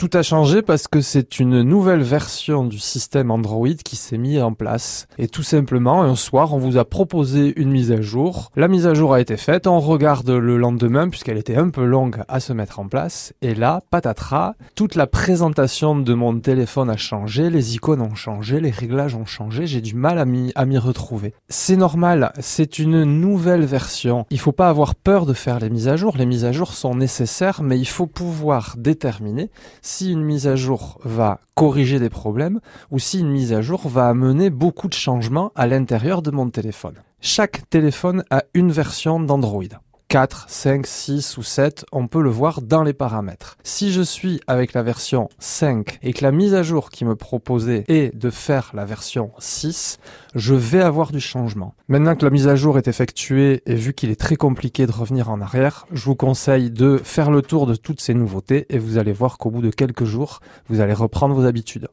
Tout a changé parce que c'est une nouvelle version du système Android qui s'est mis en place. Et tout simplement, un soir, on vous a proposé une mise à jour. La mise à jour a été faite, on regarde le lendemain puisqu'elle était un peu longue à se mettre en place. Et là, patatras, toute la présentation de mon téléphone a changé, les icônes ont changé, les réglages ont changé, j'ai du mal à m'y, à m'y retrouver. C'est normal, c'est une nouvelle version. Il faut pas avoir peur de faire les mises à jour. Les mises à jour sont nécessaires, mais il faut pouvoir déterminer si une mise à jour va corriger des problèmes ou si une mise à jour va amener beaucoup de changements à l'intérieur de mon téléphone. Chaque téléphone a une version d'Android. 4, 5, 6 ou 7, on peut le voir dans les paramètres. Si je suis avec la version 5 et que la mise à jour qui me proposait est de faire la version 6, je vais avoir du changement. Maintenant que la mise à jour est effectuée et vu qu'il est très compliqué de revenir en arrière, je vous conseille de faire le tour de toutes ces nouveautés et vous allez voir qu'au bout de quelques jours, vous allez reprendre vos habitudes.